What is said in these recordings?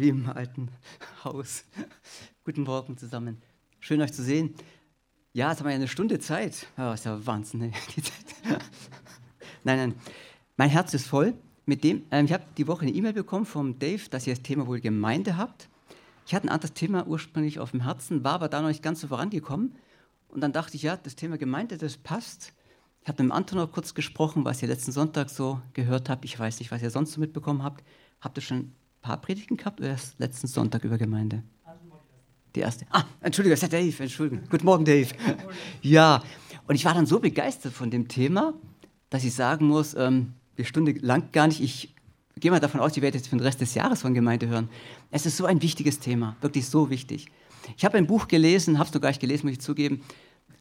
wie im alten Haus. Guten Morgen zusammen. Schön euch zu sehen. Ja, jetzt haben wir ja eine Stunde Zeit. Ja, ist ja Wahnsinn, ne? die Zeit. nein, nein. Mein Herz ist voll mit dem. Ähm, ich habe die Woche eine E-Mail bekommen vom Dave, dass ihr das Thema wohl Gemeinde habt. Ich hatte ein anderes Thema ursprünglich auf dem Herzen, war aber da noch nicht ganz so vorangekommen. Und dann dachte ich, ja, das Thema Gemeinde, das passt. Ich habe mit dem Anton noch kurz gesprochen, was ihr letzten Sonntag so gehört habt. Ich weiß nicht, was ihr sonst so mitbekommen habt. Habt ihr schon paar Predigten gehabt oder erst letzten Sonntag über Gemeinde? Die erste. Ah, Entschuldigung, das ist der Dave. Entschuldigung. Guten Morgen, Dave. Ja, und ich war dann so begeistert von dem Thema, dass ich sagen muss, ähm, die Stunde lang gar nicht. Ich gehe mal davon aus, ihr werdet jetzt für den Rest des Jahres von Gemeinde hören. Es ist so ein wichtiges Thema, wirklich so wichtig. Ich habe ein Buch gelesen, habe es noch gar nicht gelesen, muss ich zugeben,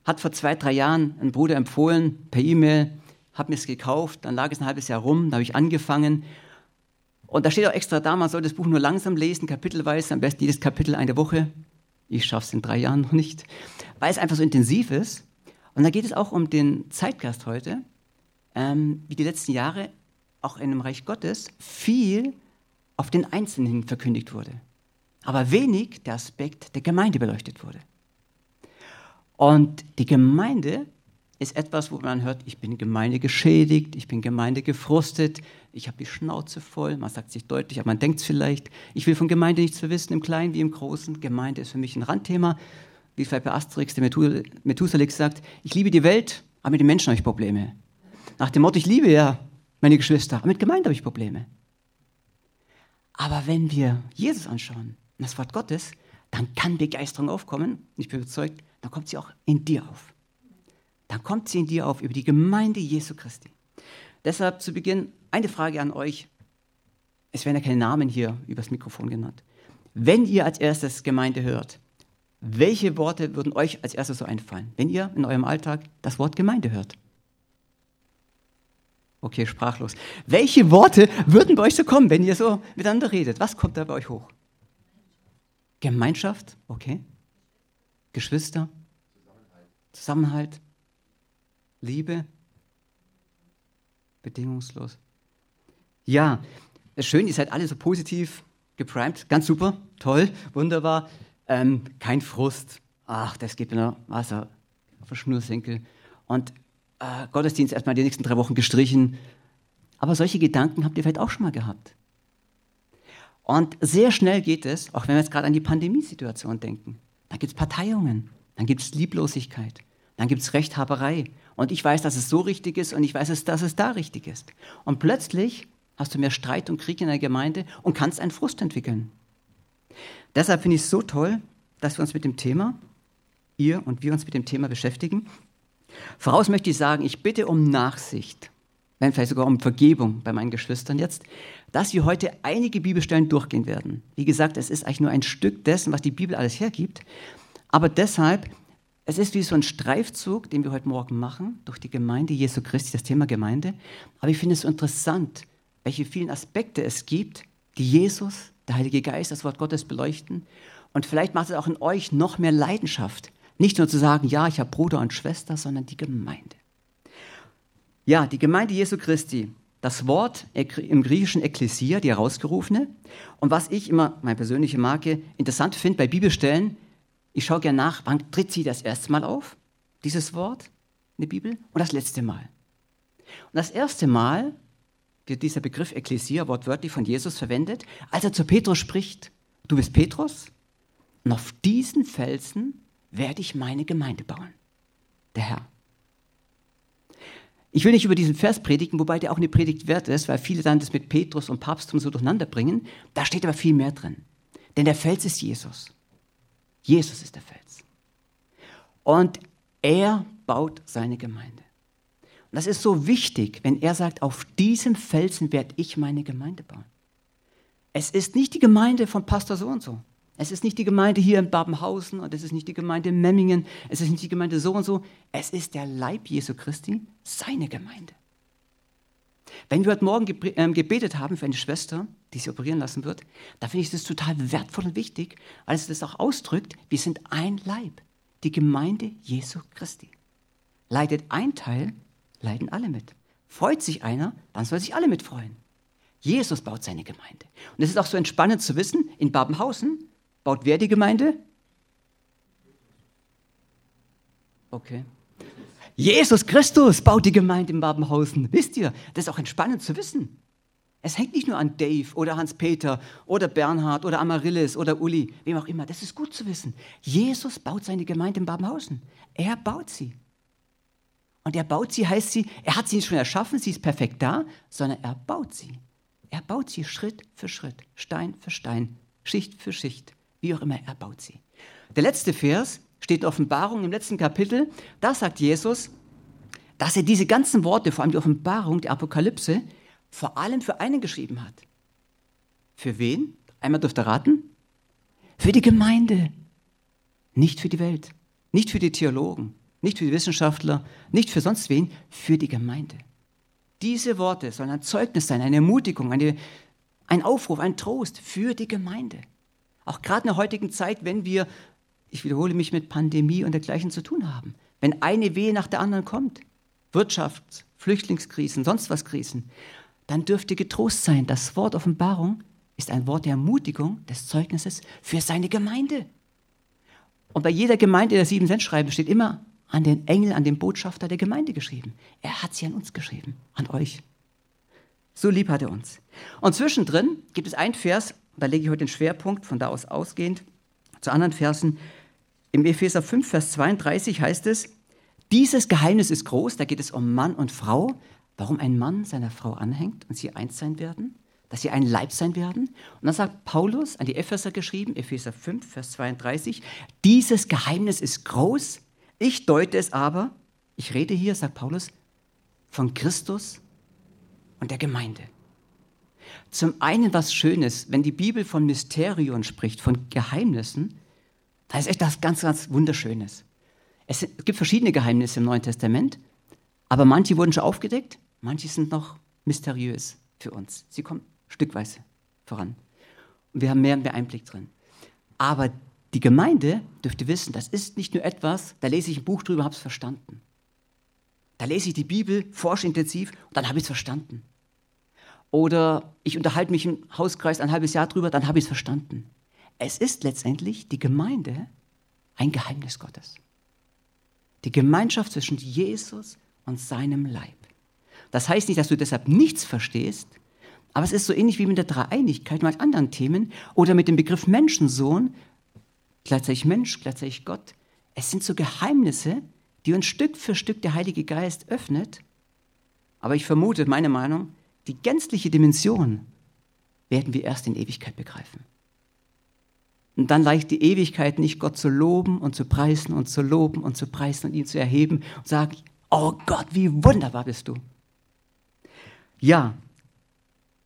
hat vor zwei, drei Jahren ein Bruder empfohlen, per E-Mail, habe mir es gekauft, dann lag es ein halbes Jahr rum, da habe ich angefangen. Und da steht auch extra da, man soll das Buch nur langsam lesen, kapitelweise, am besten jedes Kapitel eine Woche. Ich schaffe es in drei Jahren noch nicht, weil es einfach so intensiv ist. Und da geht es auch um den Zeitgast heute, ähm, wie die letzten Jahre auch in dem Reich Gottes viel auf den Einzelnen verkündigt wurde, aber wenig der Aspekt der Gemeinde beleuchtet wurde. Und die Gemeinde ist etwas, wo man hört, ich bin Gemeinde geschädigt, ich bin Gemeinde gefrustet, ich habe die Schnauze voll, man sagt sich deutlich, aber man denkt es vielleicht, ich will von Gemeinde nichts zu wissen, im Kleinen wie im Großen. Gemeinde ist für mich ein Randthema, wie vielleicht bei Asterix, der Methuselix sagt, ich liebe die Welt, aber mit den Menschen habe ich Probleme. Nach dem Motto, ich liebe ja meine Geschwister, aber mit Gemeinde habe ich Probleme. Aber wenn wir Jesus anschauen, das Wort Gottes, dann kann Begeisterung aufkommen. Ich bin überzeugt, dann kommt sie auch in dir auf. Dann kommt sie in dir auf über die Gemeinde Jesu Christi. Deshalb zu Beginn eine Frage an euch. Es werden ja keine Namen hier übers Mikrofon genannt. Wenn ihr als erstes Gemeinde hört, welche Worte würden euch als erstes so einfallen, wenn ihr in eurem Alltag das Wort Gemeinde hört? Okay, sprachlos. Welche Worte würden bei euch so kommen, wenn ihr so miteinander redet? Was kommt da bei euch hoch? Gemeinschaft, okay. Geschwister, Zusammenhalt, Zusammenhalt Liebe, bedingungslos. Ja, schön, ihr seid alle so positiv geprimed, ganz super, toll, wunderbar. Ähm, kein Frust, ach, das geht mir Wasser auf den Schnürsenkel. Und äh, Gottesdienst erstmal die nächsten drei Wochen gestrichen. Aber solche Gedanken habt ihr vielleicht auch schon mal gehabt. Und sehr schnell geht es, auch wenn wir jetzt gerade an die Pandemiesituation denken. Dann gibt es Parteiungen, dann gibt es Lieblosigkeit, dann gibt es Rechthaberei. Und ich weiß, dass es so richtig ist und ich weiß, dass es da richtig ist. Und plötzlich hast du mehr Streit und Krieg in der Gemeinde und kannst einen Frust entwickeln. Deshalb finde ich es so toll, dass wir uns mit dem Thema, ihr und wir uns mit dem Thema beschäftigen. Voraus möchte ich sagen, ich bitte um Nachsicht, wenn vielleicht sogar um Vergebung bei meinen Geschwistern jetzt, dass wir heute einige Bibelstellen durchgehen werden. Wie gesagt, es ist eigentlich nur ein Stück dessen, was die Bibel alles hergibt. Aber deshalb, es ist wie so ein Streifzug, den wir heute Morgen machen, durch die Gemeinde Jesu Christi, das Thema Gemeinde. Aber ich finde es interessant, welche vielen Aspekte es gibt, die Jesus, der Heilige Geist, das Wort Gottes beleuchten. Und vielleicht macht es auch in euch noch mehr Leidenschaft, nicht nur zu sagen, ja, ich habe Bruder und Schwester, sondern die Gemeinde. Ja, die Gemeinde Jesu Christi, das Wort im griechischen Ekklesia, die herausgerufene. Und was ich immer, meine persönliche Marke, interessant finde bei Bibelstellen, ich schaue gerne nach, wann tritt sie das erste Mal auf, dieses Wort in der Bibel, und das letzte Mal. Und das erste Mal wird dieser Begriff Ekklesia wortwörtlich von Jesus verwendet, als er zu Petrus spricht, du bist Petrus, und auf diesen Felsen werde ich meine Gemeinde bauen. Der Herr. Ich will nicht über diesen Vers predigen, wobei der auch eine Predigt wert ist, weil viele dann das mit Petrus und Papsttum so durcheinander bringen. Da steht aber viel mehr drin. Denn der Fels ist Jesus. Jesus ist der Fels. Und er baut seine Gemeinde. Und das ist so wichtig, wenn er sagt, auf diesem Felsen werde ich meine Gemeinde bauen. Es ist nicht die Gemeinde von Pastor so und so. Es ist nicht die Gemeinde hier in Babenhausen und es ist nicht die Gemeinde in Memmingen, es ist nicht die Gemeinde so und so. Es ist der Leib Jesu Christi, seine Gemeinde. Wenn wir heute Morgen ähm, gebetet haben für eine Schwester, die sich operieren lassen wird, da finde ich das total wertvoll und wichtig, weil es das auch ausdrückt, wir sind ein Leib, die Gemeinde Jesu Christi. Leidet ein Teil, leiden alle mit. Freut sich einer, dann soll sich alle mitfreuen. Jesus baut seine Gemeinde. Und es ist auch so entspannend zu wissen, in Babenhausen baut wer die Gemeinde? Okay. Jesus Christus baut die Gemeinde in Babenhausen. Wisst ihr, das ist auch entspannend zu wissen. Es hängt nicht nur an Dave oder Hans-Peter oder Bernhard oder Amaryllis oder Uli, wem auch immer. Das ist gut zu wissen. Jesus baut seine Gemeinde in Babenhausen. Er baut sie. Und er baut sie heißt sie, er hat sie nicht schon erschaffen, sie ist perfekt da, sondern er baut sie. Er baut sie Schritt für Schritt, Stein für Stein, Schicht für Schicht, wie auch immer, er baut sie. Der letzte Vers steht in Offenbarung im letzten Kapitel. Da sagt Jesus, dass er diese ganzen Worte, vor allem die Offenbarung, die Apokalypse, vor allem für einen geschrieben hat. Für wen? Einmal dürft ihr raten? Für die Gemeinde, nicht für die Welt, nicht für die Theologen, nicht für die Wissenschaftler, nicht für sonst wen, für die Gemeinde. Diese Worte sollen ein Zeugnis sein, eine Ermutigung, eine, ein Aufruf, ein Trost für die Gemeinde. Auch gerade in der heutigen Zeit, wenn wir, ich wiederhole mich, mit Pandemie und dergleichen zu tun haben, wenn eine Wehe nach der anderen kommt, Wirtschafts-, Flüchtlingskrisen, sonst was Krisen, dann dürft ihr getrost sein. Das Wort Offenbarung ist ein Wort der Ermutigung, des Zeugnisses für seine Gemeinde. Und bei jeder Gemeinde der sieben Cent schreiben steht immer an den Engel, an den Botschafter der Gemeinde geschrieben. Er hat sie an uns geschrieben, an euch. So lieb hat er uns. Und zwischendrin gibt es einen Vers, da lege ich heute den Schwerpunkt, von da aus ausgehend, zu anderen Versen. Im Epheser 5, Vers 32 heißt es, dieses Geheimnis ist groß, da geht es um Mann und Frau, warum ein Mann seiner Frau anhängt und sie eins sein werden, dass sie ein Leib sein werden. Und dann sagt Paulus an die Epheser geschrieben, Epheser 5, Vers 32, dieses Geheimnis ist groß, ich deute es aber, ich rede hier, sagt Paulus, von Christus und der Gemeinde. Zum einen was Schönes, wenn die Bibel von Mysterien spricht, von Geheimnissen, da ist echt das ganz, ganz Wunderschönes. Es gibt verschiedene Geheimnisse im Neuen Testament, aber manche wurden schon aufgedeckt, manche sind noch mysteriös für uns. Sie kommen stückweise voran. Und wir haben mehr und mehr Einblick drin. Aber die Gemeinde dürfte wissen, das ist nicht nur etwas, da lese ich ein Buch drüber, habe es verstanden. Da lese ich die Bibel, forsche intensiv und dann habe ich es verstanden. Oder ich unterhalte mich im Hauskreis ein halbes Jahr drüber, dann habe ich es verstanden. Es ist letztendlich die Gemeinde ein Geheimnis Gottes. Die Gemeinschaft zwischen Jesus und seinem Leib. Das heißt nicht, dass du deshalb nichts verstehst, aber es ist so ähnlich wie mit der Dreieinigkeit mit anderen Themen oder mit dem Begriff Menschensohn, gleichzeitig Mensch, gleichzeitig Gott. Es sind so Geheimnisse, die uns Stück für Stück der Heilige Geist öffnet. Aber ich vermute, meine Meinung, die gänzliche Dimension werden wir erst in Ewigkeit begreifen. Und dann leicht die Ewigkeit nicht Gott zu loben und zu preisen und zu loben und zu preisen und ihn zu erheben und sagen, oh Gott, wie wunderbar bist du. Ja,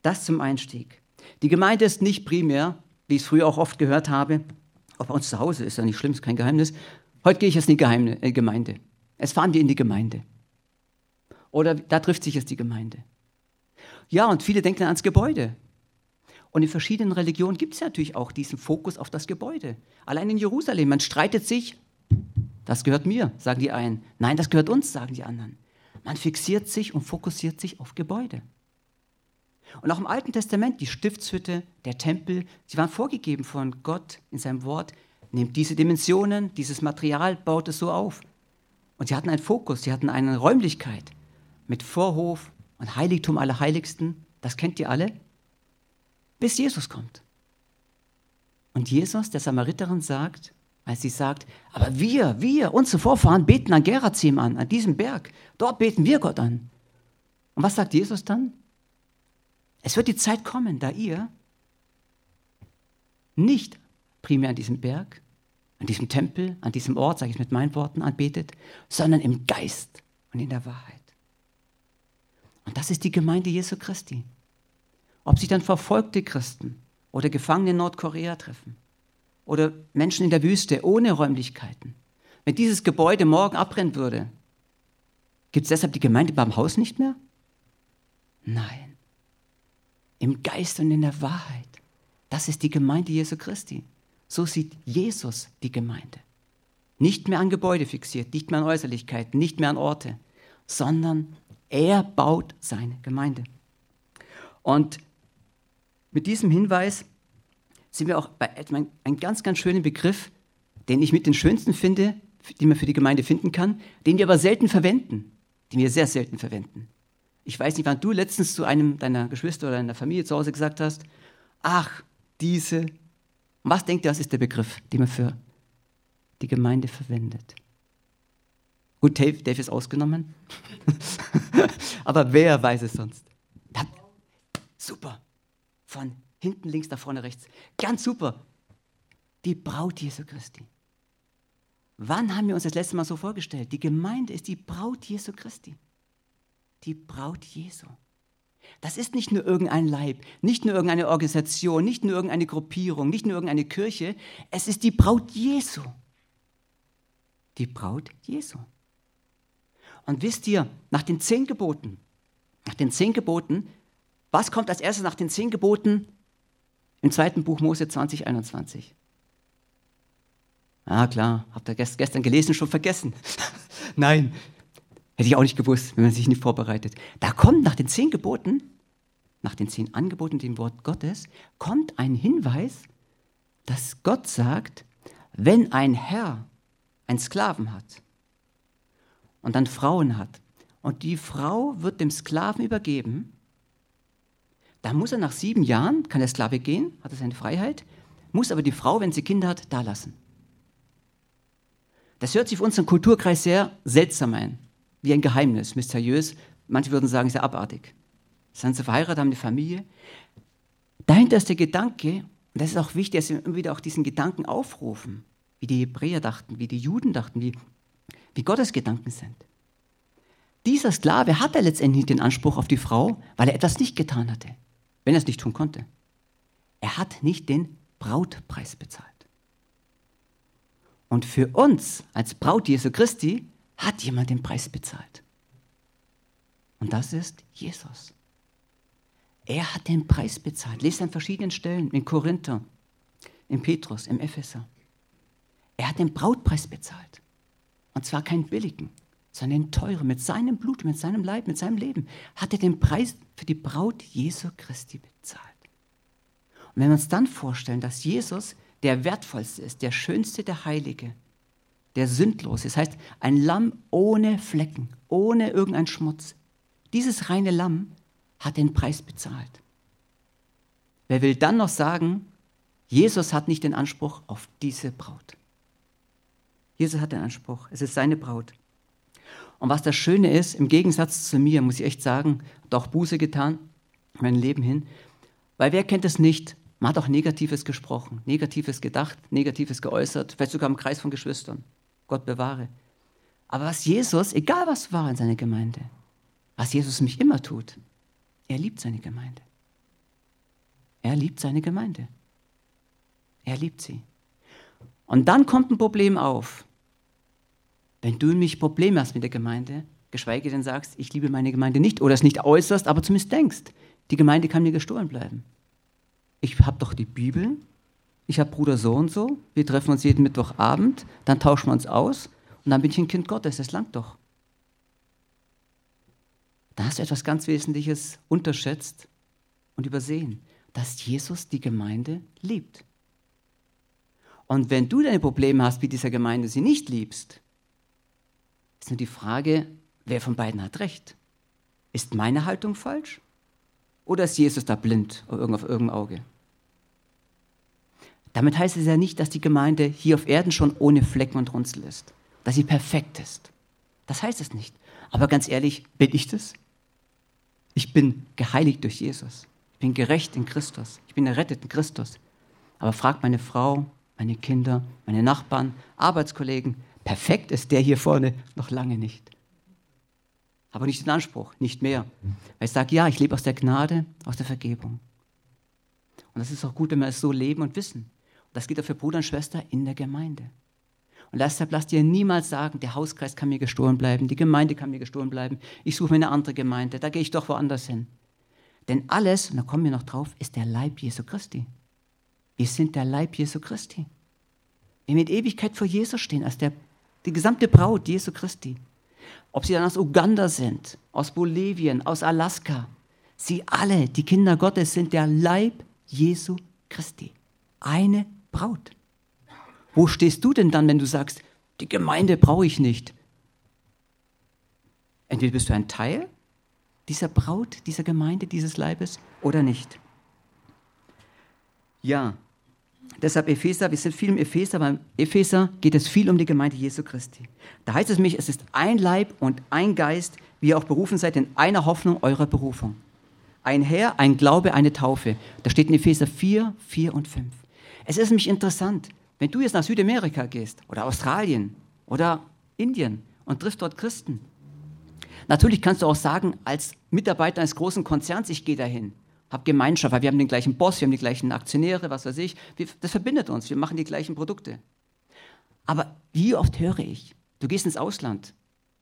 das zum Einstieg. Die Gemeinde ist nicht primär, wie ich es früher auch oft gehört habe, auch bei uns zu Hause ist ja nicht schlimm, ist kein Geheimnis. Heute gehe ich jetzt in die äh, Gemeinde. Jetzt fahren wir in die Gemeinde. Oder da trifft sich jetzt die Gemeinde. Ja, und viele denken ans Gebäude. Und in verschiedenen Religionen gibt es natürlich auch diesen Fokus auf das Gebäude. Allein in Jerusalem, man streitet sich, das gehört mir, sagen die einen. Nein, das gehört uns, sagen die anderen. Man fixiert sich und fokussiert sich auf Gebäude. Und auch im Alten Testament, die Stiftshütte, der Tempel, sie waren vorgegeben von Gott in seinem Wort. Nehmt diese Dimensionen, dieses Material, baut es so auf. Und sie hatten einen Fokus, sie hatten eine Räumlichkeit mit Vorhof und Heiligtum aller Heiligsten. Das kennt ihr alle. Bis Jesus kommt. Und Jesus, der Samariterin, sagt, als sie sagt, aber wir, wir, unsere Vorfahren beten an Gerazim an, an diesem Berg. Dort beten wir Gott an. Und was sagt Jesus dann? Es wird die Zeit kommen, da ihr nicht primär an diesem Berg, an diesem Tempel, an diesem Ort, sage ich mit meinen Worten, anbetet, sondern im Geist und in der Wahrheit. Und das ist die Gemeinde Jesu Christi. Ob sich dann verfolgte Christen oder Gefangene in Nordkorea treffen oder Menschen in der Wüste ohne Räumlichkeiten. Wenn dieses Gebäude morgen abbrennen würde, gibt es deshalb die Gemeinde beim Haus nicht mehr? Nein im Geist und in der Wahrheit. Das ist die Gemeinde Jesu Christi. So sieht Jesus die Gemeinde. Nicht mehr an Gebäude fixiert, nicht mehr an Äußerlichkeiten, nicht mehr an Orte, sondern er baut seine Gemeinde. Und mit diesem Hinweis sind wir auch bei einem ganz, ganz schönen Begriff, den ich mit den schönsten finde, den man für die Gemeinde finden kann, den wir aber selten verwenden, den wir sehr selten verwenden. Ich weiß nicht, wann du letztens zu einem deiner Geschwister oder deiner Familie zu Hause gesagt hast, ach, diese. Was denkt ihr, das ist der Begriff, den man für die Gemeinde verwendet? Gut, Dave, Dave ist ausgenommen. Aber wer weiß es sonst? Super. Von hinten links nach vorne rechts. Ganz super. Die Braut Jesu Christi. Wann haben wir uns das letzte Mal so vorgestellt? Die Gemeinde ist die Braut Jesu Christi. Die Braut Jesu. Das ist nicht nur irgendein Leib, nicht nur irgendeine Organisation, nicht nur irgendeine Gruppierung, nicht nur irgendeine Kirche. Es ist die Braut Jesu. Die Braut Jesu. Und wisst ihr, nach den zehn Geboten, nach den zehn Geboten, was kommt als erstes nach den zehn Geboten im zweiten Buch Mose 2021? Ah, klar, habt ihr gestern gelesen, schon vergessen. Nein, hätte ich auch nicht gewusst, wenn man sich nicht vorbereitet. Da kommt nach den zehn Geboten, nach den zehn Angeboten, dem Wort Gottes, kommt ein Hinweis, dass Gott sagt, wenn ein Herr einen Sklaven hat und dann Frauen hat und die Frau wird dem Sklaven übergeben, dann muss er nach sieben Jahren, kann der Sklave gehen, hat er seine Freiheit, muss aber die Frau, wenn sie Kinder hat, da lassen. Das hört sich für unseren Kulturkreis sehr seltsam ein, wie ein Geheimnis, mysteriös. Manche würden sagen, sehr abartig. Sind sie verheiratet, haben eine Familie. Dahinter ist der Gedanke, und das ist auch wichtig, dass wir immer wieder auch diesen Gedanken aufrufen, wie die Hebräer dachten, wie die Juden dachten, wie, wie Gottes Gedanken sind. Dieser Sklave hatte letztendlich den Anspruch auf die Frau, weil er etwas nicht getan hatte, wenn er es nicht tun konnte. Er hat nicht den Brautpreis bezahlt. Und für uns als Braut Jesu Christi hat jemand den Preis bezahlt. Und das ist Jesus. Er hat den Preis bezahlt. Lest an verschiedenen Stellen, in Korinther, in Petrus, im Epheser. Er hat den Brautpreis bezahlt. Und zwar keinen billigen, sondern den teuren. Mit seinem Blut, mit seinem Leib, mit seinem Leben hat er den Preis für die Braut Jesu Christi bezahlt. Und wenn wir uns dann vorstellen, dass Jesus der wertvollste ist, der schönste, der Heilige, der sündlos ist. Das heißt, ein Lamm ohne Flecken, ohne irgendeinen Schmutz. Dieses reine Lamm hat den Preis bezahlt. Wer will dann noch sagen, Jesus hat nicht den Anspruch auf diese Braut? Jesus hat den Anspruch, es ist seine Braut. Und was das Schöne ist, im Gegensatz zu mir, muss ich echt sagen, hat auch Buße getan, mein Leben hin, weil wer kennt es nicht, man hat auch Negatives gesprochen, Negatives gedacht, Negatives geäußert, vielleicht sogar im Kreis von Geschwistern. Gott bewahre. Aber was Jesus, egal was war in seiner Gemeinde, was Jesus mich immer tut, er liebt seine Gemeinde. Er liebt seine Gemeinde. Er liebt sie. Und dann kommt ein Problem auf. Wenn du nämlich Probleme hast mit der Gemeinde, geschweige denn sagst, ich liebe meine Gemeinde nicht oder es nicht äußerst, aber zumindest denkst, die Gemeinde kann mir gestohlen bleiben. Ich habe doch die Bibel, ich habe Bruder so und so, wir treffen uns jeden Mittwochabend, dann tauschen wir uns aus. Und dann bin ich ein Kind Gottes, das langt doch. Da hast du etwas ganz Wesentliches unterschätzt und übersehen, dass Jesus die Gemeinde liebt. Und wenn du deine Probleme hast, wie dieser Gemeinde sie nicht liebst, ist nur die Frage, wer von beiden hat recht? Ist meine Haltung falsch oder ist Jesus da blind auf irgendeinem Auge? Damit heißt es ja nicht, dass die Gemeinde hier auf Erden schon ohne Flecken und Runzel ist, dass sie perfekt ist. Das heißt es nicht. Aber ganz ehrlich, bin ich das? Ich bin geheiligt durch Jesus. Ich bin gerecht in Christus. Ich bin errettet in Christus. Aber fragt meine Frau, meine Kinder, meine Nachbarn, Arbeitskollegen, perfekt ist der hier vorne noch lange nicht aber nicht den Anspruch, nicht mehr. Weil ich sage, ja, ich lebe aus der Gnade, aus der Vergebung. Und das ist auch gut, wenn wir es so leben und wissen. Und das geht auch für Bruder und Schwester in der Gemeinde. Und deshalb lasst ihr niemals sagen, der Hauskreis kann mir gestohlen bleiben, die Gemeinde kann mir gestohlen bleiben, ich suche mir eine andere Gemeinde, da gehe ich doch woanders hin. Denn alles, und da kommen wir noch drauf, ist der Leib Jesu Christi. Wir sind der Leib Jesu Christi. Wir mit Ewigkeit vor Jesus stehen, als der, die gesamte Braut Jesu Christi ob sie dann aus Uganda sind, aus Bolivien, aus Alaska. Sie alle, die Kinder Gottes, sind der Leib Jesu Christi. Eine Braut. Wo stehst du denn dann, wenn du sagst, die Gemeinde brauche ich nicht? Entweder bist du ein Teil dieser Braut, dieser Gemeinde, dieses Leibes oder nicht. Ja, deshalb Epheser, wir sind viel im Epheser, aber im Epheser geht es viel um die Gemeinde Jesu Christi. Da heißt es mich, es ist ein Leib und ein Geist, wie ihr auch berufen seid in einer Hoffnung eurer Berufung. Ein Herr, ein Glaube, eine Taufe. Das steht in Epheser 4, 4 und 5. Es ist nämlich interessant, wenn du jetzt nach Südamerika gehst oder Australien oder Indien und triffst dort Christen. Natürlich kannst du auch sagen, als Mitarbeiter eines großen Konzerns, ich gehe dahin habe Gemeinschaft, weil wir haben den gleichen Boss, wir haben die gleichen Aktionäre, was weiß ich. Wir, das verbindet uns, wir machen die gleichen Produkte. Aber wie oft höre ich, du gehst ins Ausland,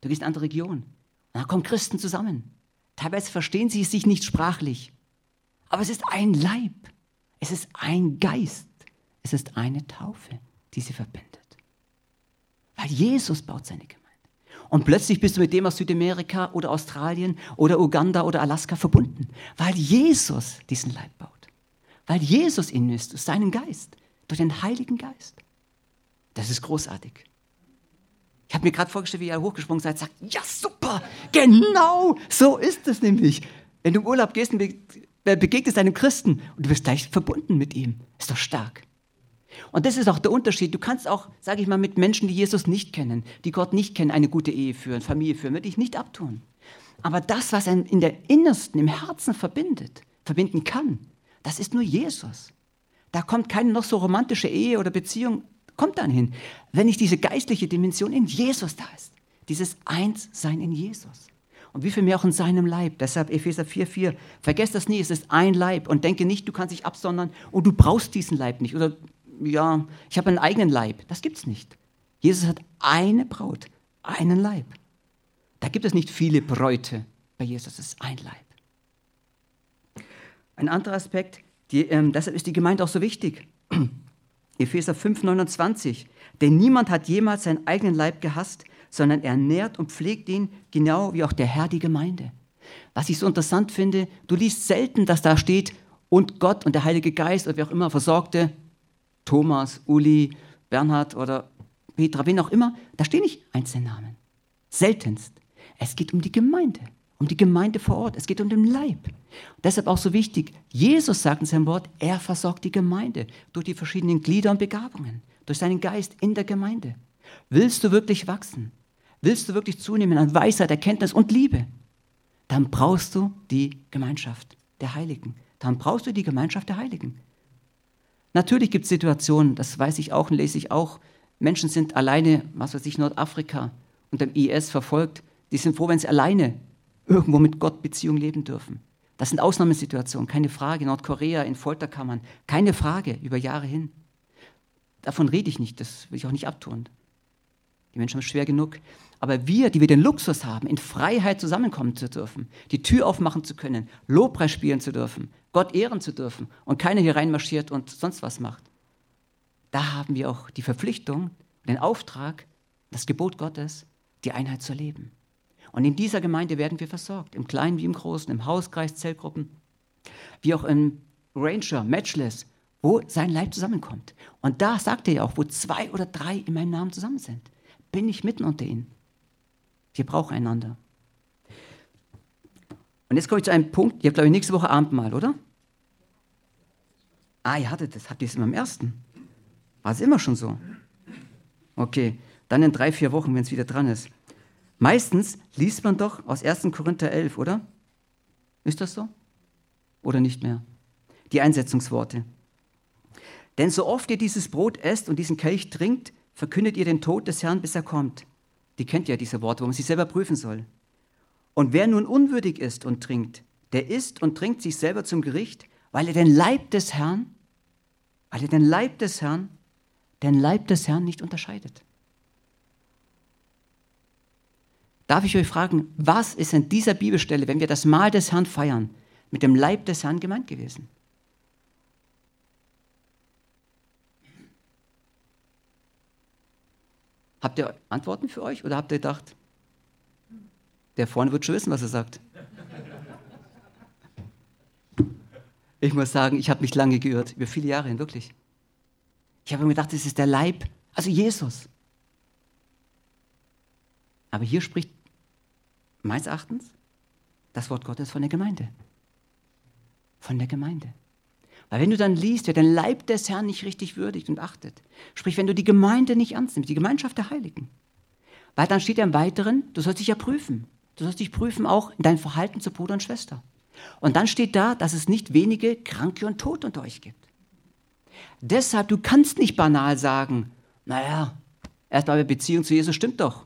du gehst in eine andere Region, und da kommen Christen zusammen. Teilweise verstehen sie sich nicht sprachlich, aber es ist ein Leib, es ist ein Geist, es ist eine Taufe, die sie verbindet. Weil Jesus baut seine Gemeinde. Und plötzlich bist du mit dem aus Südamerika oder Australien oder Uganda oder Alaska verbunden, weil Jesus diesen Leib baut. Weil Jesus in ist, durch seinen Geist, durch den Heiligen Geist. Das ist großartig. Ich habe mir gerade vorgestellt, wie ihr hochgesprungen seid, sagt, ja super, genau, so ist es nämlich. Wenn du im Urlaub gehst und begegnest einem Christen und du bist gleich verbunden mit ihm, ist doch stark. Und das ist auch der Unterschied. Du kannst auch, sage ich mal, mit Menschen, die Jesus nicht kennen, die Gott nicht kennen, eine gute Ehe führen, Familie führen, würde ich nicht abtun. Aber das, was einen in der Innersten, im Herzen verbindet, verbinden kann, das ist nur Jesus. Da kommt keine noch so romantische Ehe oder Beziehung, kommt dann hin, wenn nicht diese geistliche Dimension in Jesus da ist. Dieses Einssein in Jesus. Und wie viel mehr auch in seinem Leib. Deshalb Epheser 4,4. Vergesst das nie, es ist ein Leib. Und denke nicht, du kannst dich absondern und du brauchst diesen Leib nicht. Oder ja, ich habe einen eigenen Leib. Das gibt es nicht. Jesus hat eine Braut, einen Leib. Da gibt es nicht viele Bräute. Bei Jesus ist ein Leib. Ein anderer Aspekt, die, ähm, deshalb ist die Gemeinde auch so wichtig. Epheser 5, 29. Denn niemand hat jemals seinen eigenen Leib gehasst, sondern er nährt und pflegt ihn, genau wie auch der Herr die Gemeinde. Was ich so interessant finde, du liest selten, dass da steht, und Gott und der Heilige Geist oder wer auch immer versorgte Thomas, Uli, Bernhard oder Petra, wen auch immer, da stehen nicht einzelne Namen. Seltenst. Es geht um die Gemeinde, um die Gemeinde vor Ort. Es geht um den Leib. Und deshalb auch so wichtig, Jesus sagt in seinem Wort, er versorgt die Gemeinde durch die verschiedenen Glieder und Begabungen, durch seinen Geist in der Gemeinde. Willst du wirklich wachsen? Willst du wirklich zunehmen an Weisheit, Erkenntnis und Liebe? Dann brauchst du die Gemeinschaft der Heiligen. Dann brauchst du die Gemeinschaft der Heiligen. Natürlich gibt es Situationen, das weiß ich auch und lese ich auch, Menschen sind alleine, was weiß ich, Nordafrika unter dem IS verfolgt. Die sind froh, wenn sie alleine irgendwo mit Gott Beziehung leben dürfen. Das sind Ausnahmesituationen, keine Frage. Nordkorea in Folterkammern, keine Frage, über Jahre hin. Davon rede ich nicht, das will ich auch nicht abtun. Die Menschen haben es schwer genug. Aber wir, die wir den Luxus haben, in Freiheit zusammenkommen zu dürfen, die Tür aufmachen zu können, Lobpreis spielen zu dürfen, Gott ehren zu dürfen und keiner hier reinmarschiert und sonst was macht. Da haben wir auch die Verpflichtung, den Auftrag, das Gebot Gottes, die Einheit zu leben. Und in dieser Gemeinde werden wir versorgt, im Kleinen wie im Großen, im Hauskreis, Zellgruppen, wie auch im Ranger, Matchless, wo sein Leib zusammenkommt. Und da sagt er ja auch, wo zwei oder drei in meinem Namen zusammen sind, bin ich mitten unter ihnen. Wir brauchen einander. Und jetzt komme ich zu einem Punkt, ihr habt, glaube ich, nächste Woche Abendmahl, oder? Ah, ihr hattet das. Habt ihr es immer am ersten? War es immer schon so? Okay, dann in drei, vier Wochen, wenn es wieder dran ist. Meistens liest man doch aus 1. Korinther 11, oder? Ist das so? Oder nicht mehr? Die Einsetzungsworte. Denn so oft ihr dieses Brot esst und diesen Kelch trinkt, verkündet ihr den Tod des Herrn, bis er kommt. Die kennt ja diese Worte, wo man sich selber prüfen soll. Und wer nun unwürdig ist und trinkt, der isst und trinkt sich selber zum Gericht, weil er den Leib des Herrn, weil er den Leib des Herrn, den Leib des Herrn nicht unterscheidet. Darf ich euch fragen, was ist in dieser Bibelstelle, wenn wir das Mahl des Herrn feiern, mit dem Leib des Herrn gemeint gewesen? Habt ihr Antworten für euch oder habt ihr gedacht, der vorne wird schon wissen, was er sagt? Ich muss sagen, ich habe mich lange geirrt, über viele Jahre hin, wirklich. Ich habe mir gedacht, das ist der Leib, also Jesus. Aber hier spricht meines Erachtens das Wort Gottes von der Gemeinde. Von der Gemeinde. Weil wenn du dann liest, wer den Leib des Herrn nicht richtig würdigt und achtet, sprich, wenn du die Gemeinde nicht ernst nimmst, die Gemeinschaft der Heiligen, weil dann steht ja im Weiteren, du sollst dich ja prüfen. Du sollst dich prüfen auch in deinem Verhalten zu Bruder und Schwester. Und dann steht da, dass es nicht wenige Kranke und Tote unter euch gibt. Deshalb, du kannst nicht banal sagen, naja, erstmal Beziehung zu Jesus stimmt doch.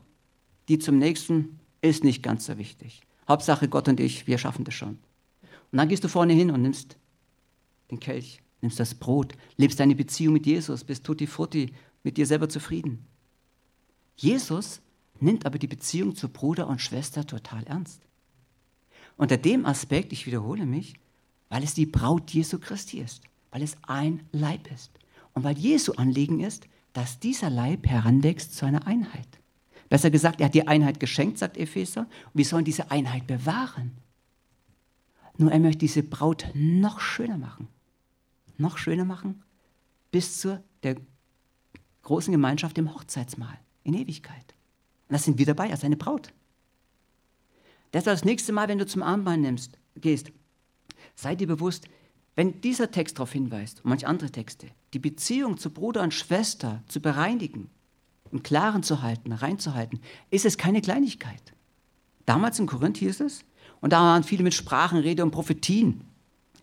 Die zum Nächsten ist nicht ganz so wichtig. Hauptsache Gott und ich, wir schaffen das schon. Und dann gehst du vorne hin und nimmst den Kelch, nimmst das Brot, lebst deine Beziehung mit Jesus, bist tutti frutti, mit dir selber zufrieden. Jesus nimmt aber die Beziehung zu Bruder und Schwester total ernst. Unter dem Aspekt, ich wiederhole mich, weil es die Braut Jesu Christi ist, weil es ein Leib ist und weil Jesu Anliegen ist, dass dieser Leib heranwächst zu einer Einheit. Besser gesagt, er hat die Einheit geschenkt, sagt Epheser, und wir sollen diese Einheit bewahren. Nur er möchte diese Braut noch schöner machen. Noch schöner machen bis zu der großen Gemeinschaft im Hochzeitsmahl in Ewigkeit. Und das sind wir dabei als eine Braut. Deshalb das nächste Mal, wenn du zum Armband nimmst, gehst, sei dir bewusst, wenn dieser Text darauf hinweist und manche andere Texte, die Beziehung zu Bruder und Schwester zu bereinigen, im Klaren zu halten, reinzuhalten, ist es keine Kleinigkeit. Damals in Korinth hieß es, und da waren viele mit Sprachenrede und Prophetien.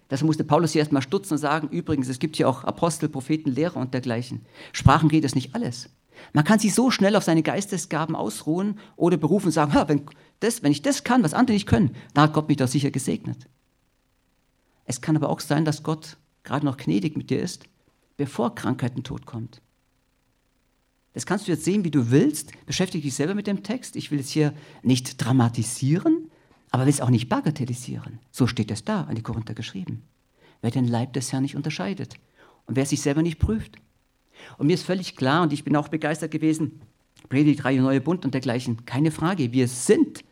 Das musste Paulus hier erstmal stutzen und sagen, übrigens, es gibt hier auch Apostel, Propheten, Lehrer und dergleichen. Sprachenrede ist nicht alles. Man kann sich so schnell auf seine Geistesgaben ausruhen oder berufen und sagen, wenn, das, wenn ich das kann, was andere nicht können, dann hat Gott mich doch sicher gesegnet. Es kann aber auch sein, dass Gott gerade noch gnädig mit dir ist, bevor Krankheit und Tod kommt. Das kannst du jetzt sehen, wie du willst. Beschäftige dich selber mit dem Text. Ich will es hier nicht dramatisieren, aber will es auch nicht bagatellisieren. So steht es da, an die Korinther geschrieben. Wer den Leib des Herrn nicht unterscheidet und wer sich selber nicht prüft. Und mir ist völlig klar, und ich bin auch begeistert gewesen, Predigt, Reihe Neue Bund und dergleichen, keine Frage, wir sind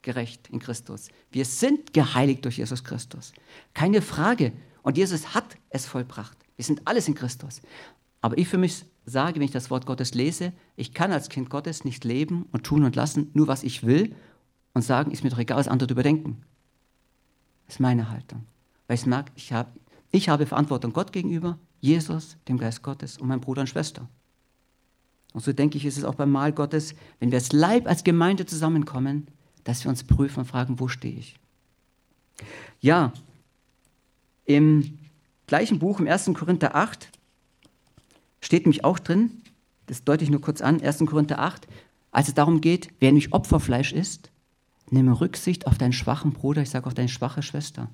gerecht in Christus. Wir sind geheiligt durch Jesus Christus. Keine Frage. Und Jesus hat es vollbracht. Wir sind alles in Christus. Aber ich für mich sage, wenn ich das Wort Gottes lese, ich kann als Kind Gottes nicht leben und tun und lassen, nur was ich will und sagen, ist mir doch egal, was andere überdenken. Das ist meine Haltung. Weil ich merke, ich, hab, ich habe Verantwortung Gott gegenüber, Jesus, dem Geist Gottes und meinem Bruder und Schwester. Und so denke ich, ist es auch beim Mahl Gottes, wenn wir als Leib, als Gemeinde zusammenkommen, dass wir uns prüfen und fragen, wo stehe ich? Ja, im gleichen Buch, im 1. Korinther 8, steht nämlich auch drin, das deute ich nur kurz an, 1. Korinther 8, als es darum geht, wer nämlich Opferfleisch ist, nehme Rücksicht auf deinen schwachen Bruder, ich sage auf deine schwache Schwester.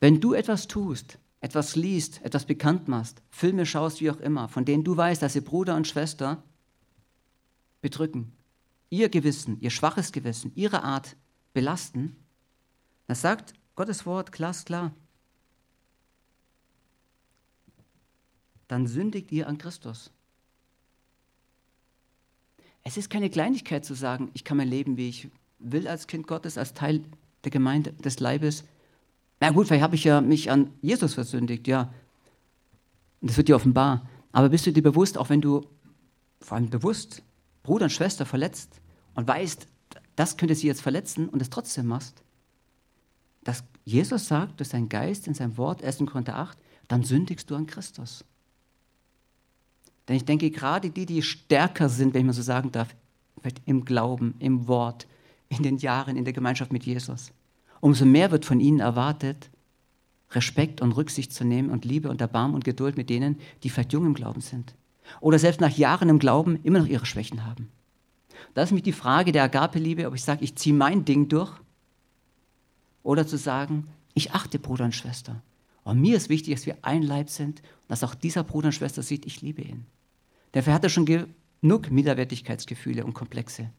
Wenn du etwas tust, etwas liest, etwas bekannt machst, Filme schaust, wie auch immer, von denen du weißt, dass ihr Bruder und Schwester bedrücken, ihr Gewissen, ihr schwaches Gewissen, ihre Art belasten, das sagt Gottes Wort glasklar. Dann sündigt ihr an Christus. Es ist keine Kleinigkeit zu sagen, ich kann mein Leben, wie ich will als Kind Gottes, als Teil der Gemeinde, des Leibes. Na gut, vielleicht habe ich ja mich an Jesus versündigt, ja. Das wird dir offenbar. Aber bist du dir bewusst, auch wenn du vor allem bewusst Bruder und Schwester verletzt und weißt, das könnte sie jetzt verletzen und es trotzdem machst, dass Jesus sagt durch seinen Geist in seinem Wort, 1. Korinther 8, dann sündigst du an Christus. Denn ich denke, gerade die, die stärker sind, wenn ich mal so sagen darf, im Glauben, im Wort, in den Jahren in der Gemeinschaft mit Jesus, umso mehr wird von ihnen erwartet, Respekt und Rücksicht zu nehmen und Liebe und Erbarmen und Geduld mit denen, die vielleicht jung im Glauben sind. Oder selbst nach Jahren im Glauben immer noch ihre Schwächen haben. Da ist mich die Frage der Agape-Liebe, ob ich sage, ich ziehe mein Ding durch. Oder zu sagen, ich achte Bruder und Schwester. Und mir ist wichtig, dass wir ein Leib sind und dass auch dieser Bruder und Schwester sieht, ich liebe ihn. Dafür hat er schon genug Minderwertigkeitsgefühle und Komplexe.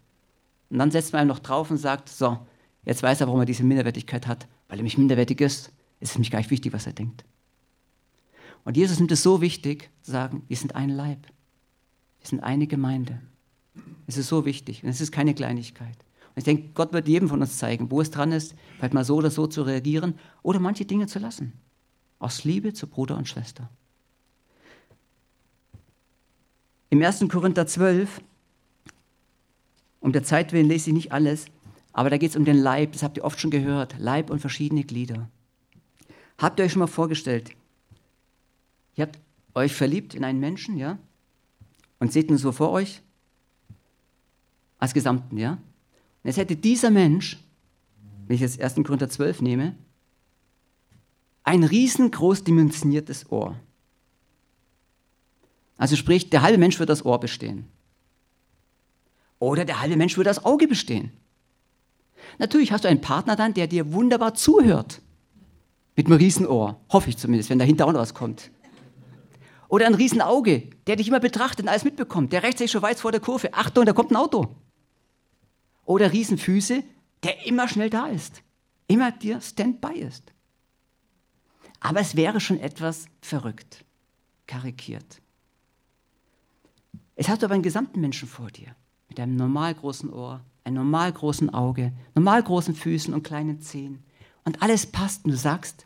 Und dann setzt man einem noch drauf und sagt, so, jetzt weiß er, warum er diese Minderwertigkeit hat, weil er mich minderwertig ist ist es nämlich gar nicht wichtig, was er denkt. Und Jesus nimmt es so wichtig, zu sagen, wir sind ein Leib. Wir sind eine Gemeinde. Es ist so wichtig und es ist keine Kleinigkeit. Und ich denke, Gott wird jedem von uns zeigen, wo es dran ist, vielleicht mal so oder so zu reagieren oder manche Dinge zu lassen. Aus Liebe zu Bruder und Schwester. Im 1. Korinther 12, um der Zeit willen lese ich nicht alles, aber da geht es um den Leib, das habt ihr oft schon gehört, Leib und verschiedene Glieder. Habt ihr euch schon mal vorgestellt, ihr habt euch verliebt in einen Menschen, ja? Und seht ihn so vor euch, als Gesamten, ja? Und jetzt hätte dieser Mensch, wenn ich jetzt 1. Korinther 12 nehme, ein riesengroß dimensioniertes Ohr. Also sprich, der halbe Mensch würde das Ohr bestehen. Oder der halbe Mensch würde das Auge bestehen. Natürlich hast du einen Partner dann, der dir wunderbar zuhört. Mit einem Riesenohr. Hoffe ich zumindest, wenn dahinter auch noch was kommt. Oder ein Riesenauge, der dich immer betrachtet und alles mitbekommt. Der rechtzeitig schon weiß vor der Kurve. Achtung, da kommt ein Auto. Oder Riesenfüße, der immer schnell da ist. Immer dir Standby ist. Aber es wäre schon etwas verrückt, karikiert. Es hast du aber einen gesamten Menschen vor dir, mit einem normal großen Ohr, einem normal großen Auge, normal großen Füßen und kleinen Zehen. Und alles passt und du sagst,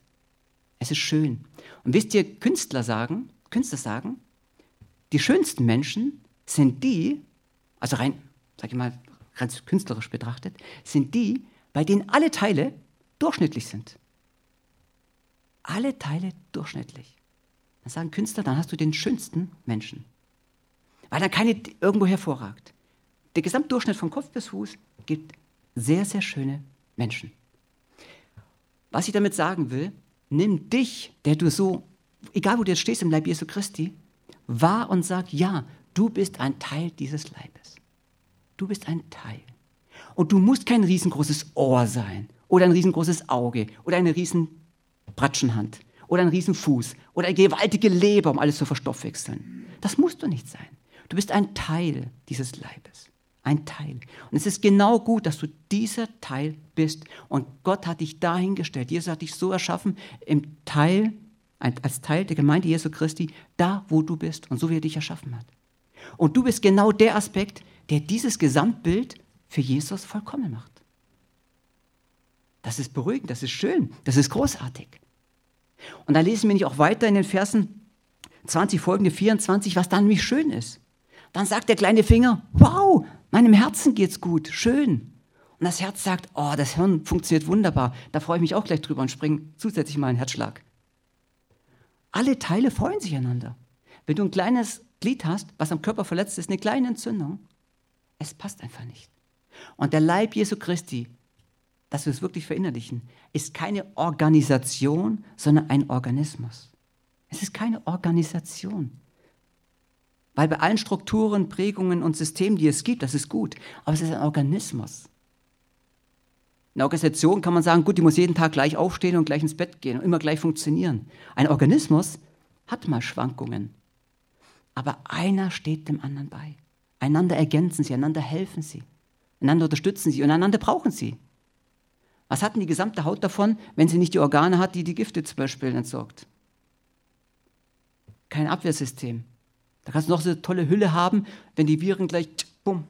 es ist schön. Und wisst ihr, Künstler sagen, Künstler sagen, die schönsten Menschen sind die, also rein, sag ich mal, ganz künstlerisch betrachtet, sind die, bei denen alle Teile durchschnittlich sind alle Teile durchschnittlich. Dann sagen Künstler, dann hast du den schönsten Menschen. Weil dann keine irgendwo hervorragt. Der Gesamtdurchschnitt von Kopf bis Fuß gibt sehr, sehr schöne Menschen. Was ich damit sagen will, nimm dich, der du so, egal wo du jetzt stehst im Leib Jesu Christi, wahr und sag, ja, du bist ein Teil dieses Leibes. Du bist ein Teil. Und du musst kein riesengroßes Ohr sein oder ein riesengroßes Auge oder eine riesen Bratschenhand oder ein Riesenfuß oder eine gewaltige Leber, um alles zu verstoffwechseln. Das musst du nicht sein. Du bist ein Teil dieses Leibes. Ein Teil. Und es ist genau gut, dass du dieser Teil bist. Und Gott hat dich dahingestellt. Jesus hat dich so erschaffen, im Teil, als Teil der Gemeinde Jesu Christi, da, wo du bist und so, wie er dich erschaffen hat. Und du bist genau der Aspekt, der dieses Gesamtbild für Jesus vollkommen macht. Das ist beruhigend, das ist schön, das ist großartig. Und dann lesen wir nicht auch weiter in den Versen 20 folgende 24, was dann nämlich schön ist. Dann sagt der kleine Finger, wow, meinem Herzen geht's gut, schön. Und das Herz sagt, oh, das Hirn funktioniert wunderbar. Da freue ich mich auch gleich drüber und springe zusätzlich mal einen Herzschlag. Alle Teile freuen sich einander. Wenn du ein kleines Glied hast, was am Körper verletzt ist, eine kleine Entzündung, es passt einfach nicht. Und der Leib Jesu Christi dass wir es wirklich verinnerlichen, ist keine Organisation, sondern ein Organismus. Es ist keine Organisation. Weil bei allen Strukturen, Prägungen und Systemen, die es gibt, das ist gut, aber es ist ein Organismus. Eine Organisation kann man sagen, gut, die muss jeden Tag gleich aufstehen und gleich ins Bett gehen und immer gleich funktionieren. Ein Organismus hat mal Schwankungen, aber einer steht dem anderen bei. Einander ergänzen sie, einander helfen sie, einander unterstützen sie und einander brauchen sie. Was hat denn die gesamte Haut davon, wenn sie nicht die Organe hat, die die Gifte zum Beispiel entsorgt? Kein Abwehrsystem. Da kannst du noch so eine tolle Hülle haben, wenn die Viren gleich bumm,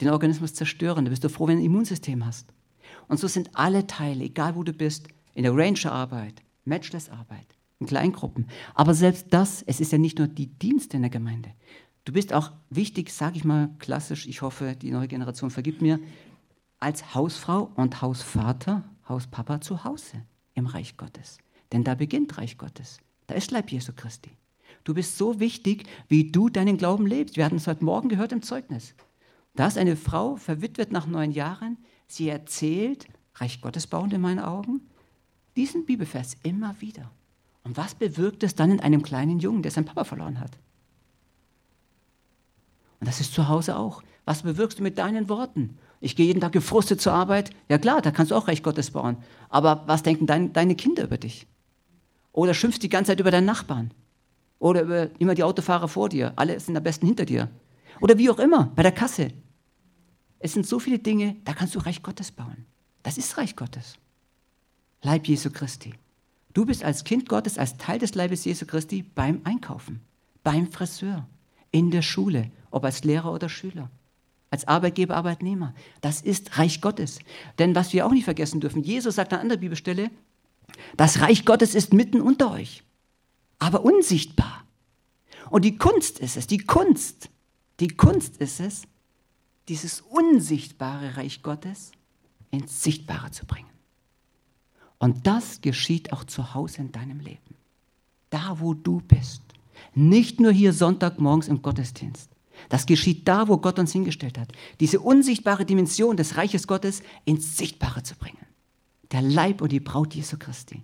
den Organismus zerstören. Da bist du froh, wenn du ein Immunsystem hast. Und so sind alle Teile, egal wo du bist, in der Ranger-Arbeit, Matchless-Arbeit, in Kleingruppen. Aber selbst das, es ist ja nicht nur die Dienste in der Gemeinde. Du bist auch wichtig, sage ich mal klassisch, ich hoffe, die neue Generation vergibt mir, als Hausfrau und Hausvater, Hauspapa zu Hause im Reich Gottes. Denn da beginnt Reich Gottes. Da ist Leib Jesu Christi. Du bist so wichtig, wie du deinen Glauben lebst. Wir hatten es heute Morgen gehört im Zeugnis. Da ist eine Frau, verwitwet nach neun Jahren, sie erzählt, Reich Gottes bauend in meinen Augen, diesen Bibelvers immer wieder. Und was bewirkt es dann in einem kleinen Jungen, der seinen Papa verloren hat? Und das ist zu Hause auch. Was bewirkst du mit deinen Worten? Ich gehe jeden Tag gefrustet zur Arbeit. Ja klar, da kannst du auch Recht Gottes bauen. Aber was denken dein, deine Kinder über dich? Oder schimpfst die ganze Zeit über deinen Nachbarn? Oder über immer die Autofahrer vor dir? Alle sind am besten hinter dir. Oder wie auch immer, bei der Kasse. Es sind so viele Dinge, da kannst du Reich Gottes bauen. Das ist Reich Gottes. Leib Jesu Christi. Du bist als Kind Gottes, als Teil des Leibes Jesu Christi beim Einkaufen, beim Friseur, in der Schule, ob als Lehrer oder Schüler als Arbeitgeber, Arbeitnehmer. Das ist Reich Gottes. Denn was wir auch nicht vergessen dürfen, Jesus sagt an anderer Bibelstelle, das Reich Gottes ist mitten unter euch. Aber unsichtbar. Und die Kunst ist es, die Kunst, die Kunst ist es, dieses unsichtbare Reich Gottes ins Sichtbare zu bringen. Und das geschieht auch zu Hause in deinem Leben. Da, wo du bist. Nicht nur hier Sonntagmorgens im Gottesdienst. Das geschieht da, wo Gott uns hingestellt hat. Diese unsichtbare Dimension des Reiches Gottes ins Sichtbare zu bringen. Der Leib und die Braut Jesu Christi.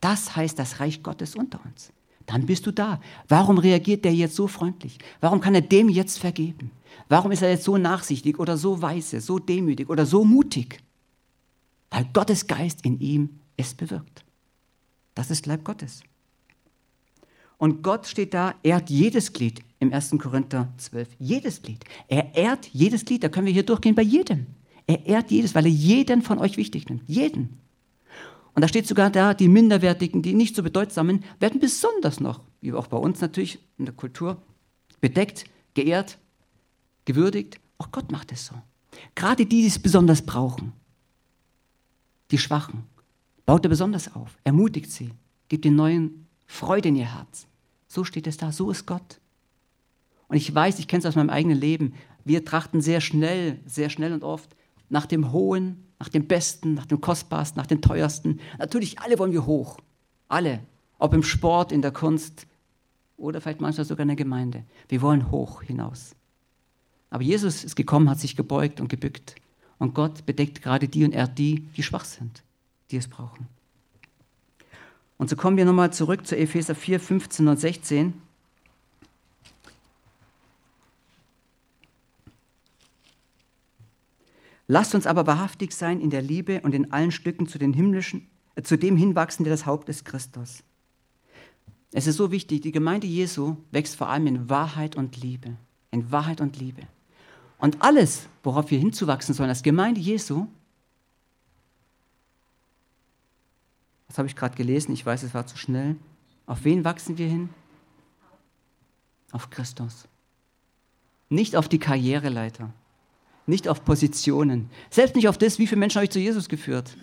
Das heißt das Reich Gottes unter uns. Dann bist du da. Warum reagiert der jetzt so freundlich? Warum kann er dem jetzt vergeben? Warum ist er jetzt so nachsichtig oder so weise, so demütig oder so mutig? Weil Gottes Geist in ihm es bewirkt. Das ist Leib Gottes. Und Gott steht da, ehrt jedes Glied im 1. Korinther 12. Jedes Glied. Er ehrt jedes Glied. Da können wir hier durchgehen bei jedem. Er ehrt jedes, weil er jeden von euch wichtig nimmt. Jeden. Und da steht sogar da, die Minderwertigen, die nicht so bedeutsamen, werden besonders noch, wie auch bei uns natürlich in der Kultur, bedeckt, geehrt, gewürdigt. Auch Gott macht es so. Gerade die, die es besonders brauchen, die Schwachen, baut er besonders auf, ermutigt sie, gibt ihnen neuen Freude in ihr Herz. So steht es da, so ist Gott. Und ich weiß, ich kenne es aus meinem eigenen Leben, wir trachten sehr schnell, sehr schnell und oft nach dem Hohen, nach dem Besten, nach dem Kostbarsten, nach dem Teuersten. Natürlich, alle wollen wir hoch. Alle. Ob im Sport, in der Kunst oder vielleicht manchmal sogar in der Gemeinde. Wir wollen hoch hinaus. Aber Jesus ist gekommen, hat sich gebeugt und gebückt. Und Gott bedeckt gerade die und er die, die schwach sind, die es brauchen. Und so kommen wir nochmal zurück zu Epheser 4, 15 und 16. Lasst uns aber wahrhaftig sein in der Liebe und in allen Stücken zu, den himmlischen, äh, zu dem hinwachsen, der das Haupt ist Christus. Es ist so wichtig, die Gemeinde Jesu wächst vor allem in Wahrheit und Liebe. In Wahrheit und Liebe. Und alles, worauf wir hinzuwachsen sollen, als Gemeinde Jesu, was habe ich gerade gelesen? Ich weiß, es war zu schnell. Auf wen wachsen wir hin? Auf Christus. Nicht auf die Karriereleiter nicht auf Positionen, selbst nicht auf das, wie viele Menschen habe ich zu Jesus geführt.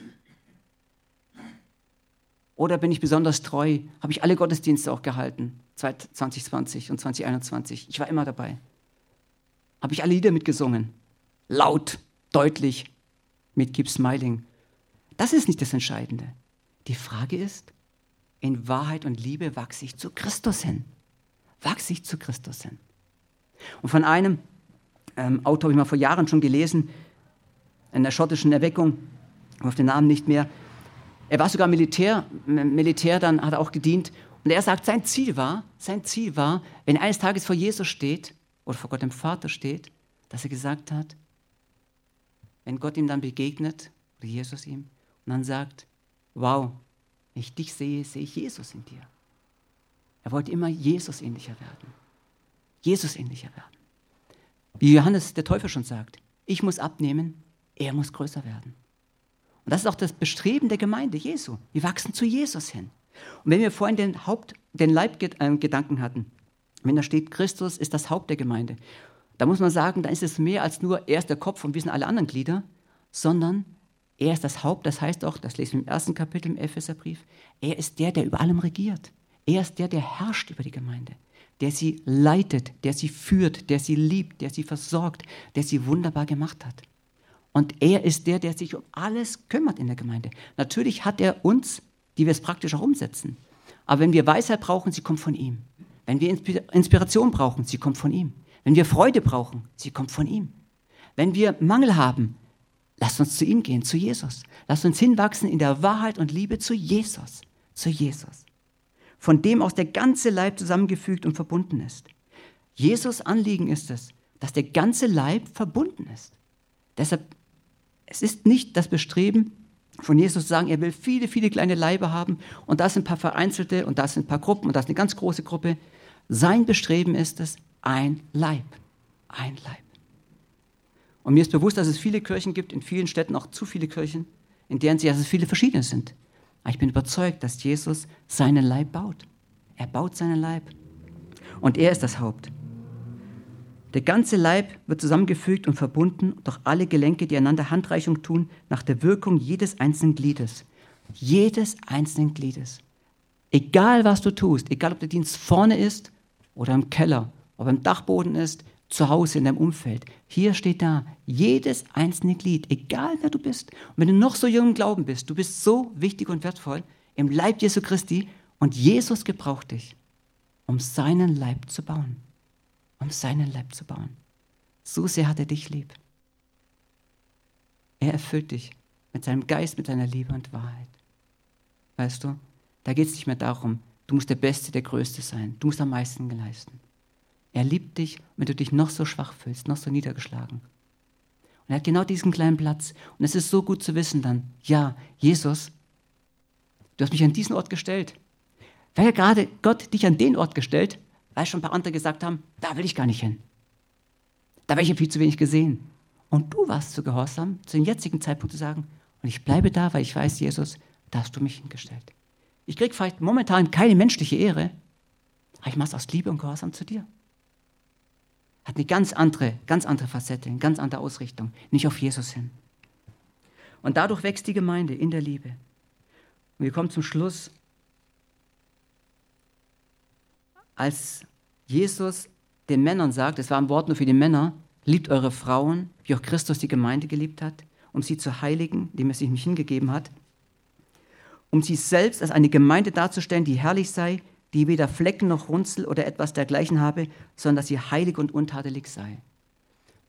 Oder bin ich besonders treu? Habe ich alle Gottesdienste auch gehalten? 2020 und 2021. Ich war immer dabei. Habe ich alle Lieder mitgesungen? Laut, deutlich, mit Keep Smiling. Das ist nicht das Entscheidende. Die Frage ist, in Wahrheit und Liebe wachse ich zu Christus hin. Wachse ich zu Christus hin. Und von einem ähm, Autor habe ich mal vor Jahren schon gelesen, in der schottischen Erweckung, auf den Namen nicht mehr. Er war sogar Militär, Militär dann hat er auch gedient. Und er sagt, sein Ziel war, sein Ziel war, wenn er eines Tages vor Jesus steht oder vor Gott dem Vater steht, dass er gesagt hat, wenn Gott ihm dann begegnet, oder Jesus ihm, und dann sagt, wow, wenn ich dich sehe, sehe ich Jesus in dir. Er wollte immer Jesus ähnlicher werden. Jesus ähnlicher werden. Wie Johannes der Täufer schon sagt, ich muss abnehmen, er muss größer werden. Und das ist auch das Bestreben der Gemeinde Jesu. Wir wachsen zu Jesus hin. Und wenn wir vorhin den Haupt, den Leibgedanken äh, hatten, wenn da steht, Christus ist das Haupt der Gemeinde, da muss man sagen, da ist es mehr als nur er ist der Kopf und wir sind alle anderen Glieder, sondern er ist das Haupt, das heißt auch, das lesen wir im ersten Kapitel im Epheserbrief, er ist der, der über allem regiert. Er ist der, der herrscht über die Gemeinde der sie leitet, der sie führt, der sie liebt, der sie versorgt, der sie wunderbar gemacht hat. Und er ist der, der sich um alles kümmert in der Gemeinde. Natürlich hat er uns, die wir es praktisch auch umsetzen. Aber wenn wir Weisheit brauchen, sie kommt von ihm. Wenn wir Inspiration brauchen, sie kommt von ihm. Wenn wir Freude brauchen, sie kommt von ihm. Wenn wir Mangel haben, lasst uns zu ihm gehen, zu Jesus. Lasst uns hinwachsen in der Wahrheit und Liebe zu Jesus, zu Jesus von dem aus der ganze Leib zusammengefügt und verbunden ist. Jesus Anliegen ist es, dass der ganze Leib verbunden ist. Deshalb, es ist nicht das Bestreben von Jesus zu sagen, er will viele, viele kleine Leibe haben und da sind ein paar vereinzelte und da sind ein paar Gruppen und da ist eine ganz große Gruppe. Sein Bestreben ist es, ein Leib, ein Leib. Und mir ist bewusst, dass es viele Kirchen gibt, in vielen Städten auch zu viele Kirchen, in deren sie, dass es viele verschiedene sind. Aber ich bin überzeugt, dass Jesus seinen Leib baut. Er baut seinen Leib. Und er ist das Haupt. Der ganze Leib wird zusammengefügt und verbunden durch alle Gelenke, die einander Handreichung tun, nach der Wirkung jedes einzelnen Gliedes. Jedes einzelnen Gliedes. Egal was du tust, egal ob der Dienst vorne ist oder im Keller, ob im Dachboden ist, zu Hause in deinem Umfeld. Hier steht da, jedes einzelne Glied, egal wer du bist, und wenn du noch so jung im Glauben bist, du bist so wichtig und wertvoll im Leib Jesu Christi und Jesus gebraucht dich, um seinen Leib zu bauen. Um seinen Leib zu bauen. So sehr hat er dich lieb. Er erfüllt dich mit seinem Geist, mit seiner Liebe und Wahrheit. Weißt du, da geht es nicht mehr darum, du musst der Beste, der Größte sein. Du musst am meisten leisten. Er liebt dich, wenn du dich noch so schwach fühlst, noch so niedergeschlagen. Und er hat genau diesen kleinen Platz. Und es ist so gut zu wissen dann, ja, Jesus, du hast mich an diesen Ort gestellt. Weil ja gerade Gott dich an den Ort gestellt, weil schon ein paar andere gesagt haben, da will ich gar nicht hin. Da habe ich ja viel zu wenig gesehen. Und du warst so gehorsam, zu dem jetzigen Zeitpunkt zu sagen, und ich bleibe da, weil ich weiß, Jesus, da hast du mich hingestellt. Ich kriege vielleicht momentan keine menschliche Ehre, aber ich mache es aus Liebe und Gehorsam zu dir. Hat eine ganz andere, ganz andere Facette, eine ganz andere Ausrichtung, nicht auf Jesus hin. Und dadurch wächst die Gemeinde in der Liebe. Und wir kommen zum Schluss. Als Jesus den Männern sagt, es war ein Wort nur für die Männer, liebt eure Frauen, wie auch Christus die Gemeinde geliebt hat, um sie zu heiligen, dem er sich nicht hingegeben hat, um sie selbst als eine Gemeinde darzustellen, die herrlich sei, die weder Flecken noch Runzel oder etwas dergleichen habe, sondern dass sie heilig und untadelig sei.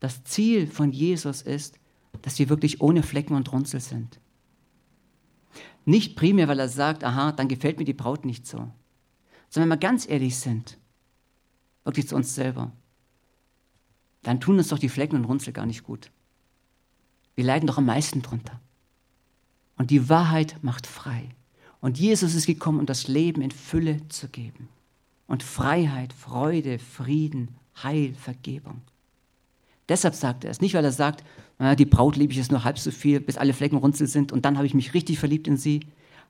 Das Ziel von Jesus ist, dass wir wirklich ohne Flecken und Runzel sind. Nicht primär, weil er sagt, aha, dann gefällt mir die Braut nicht so, sondern wenn wir ganz ehrlich sind, wirklich zu uns selber, dann tun uns doch die Flecken und Runzel gar nicht gut. Wir leiden doch am meisten drunter. Und die Wahrheit macht frei. Und Jesus ist gekommen, um das Leben in Fülle zu geben. Und Freiheit, Freude, Frieden, Heil, Vergebung. Deshalb sagt er es. Nicht, weil er sagt, die Braut liebe ich jetzt nur halb so viel, bis alle Flecken runzel sind und dann habe ich mich richtig verliebt in sie.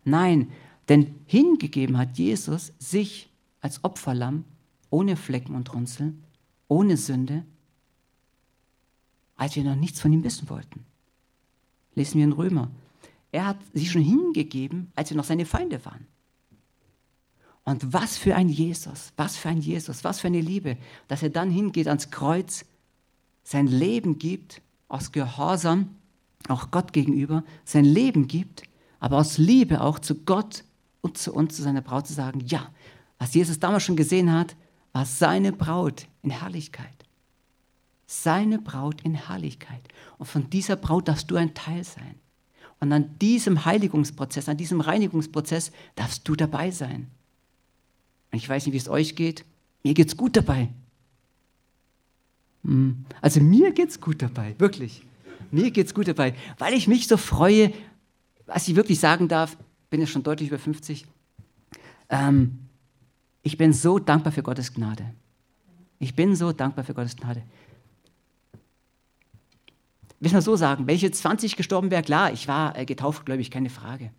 Nein, denn hingegeben hat Jesus sich als Opferlamm ohne Flecken und Runzel, ohne Sünde, als wir noch nichts von ihm wissen wollten. Lesen wir in Römer. Er hat sich schon hingegeben, als wir noch seine Feinde waren. Und was für ein Jesus, was für ein Jesus, was für eine Liebe, dass er dann hingeht ans Kreuz, sein Leben gibt, aus Gehorsam, auch Gott gegenüber, sein Leben gibt, aber aus Liebe auch zu Gott und zu uns, zu seiner Braut zu sagen, ja, was Jesus damals schon gesehen hat, war seine Braut in Herrlichkeit. Seine Braut in Herrlichkeit. Und von dieser Braut darfst du ein Teil sein. Und an diesem Heiligungsprozess, an diesem Reinigungsprozess darfst du dabei sein. Und ich weiß nicht, wie es euch geht. Mir geht es gut dabei. Hm. Also mir geht es gut dabei, wirklich. Mir geht es gut dabei, weil ich mich so freue, was ich wirklich sagen darf, bin ja schon deutlich über 50. Ähm, ich bin so dankbar für Gottes Gnade. Ich bin so dankbar für Gottes Gnade will mal so sagen, jetzt 20 gestorben wäre, klar, ich war äh, getauft, glaube ich, keine Frage.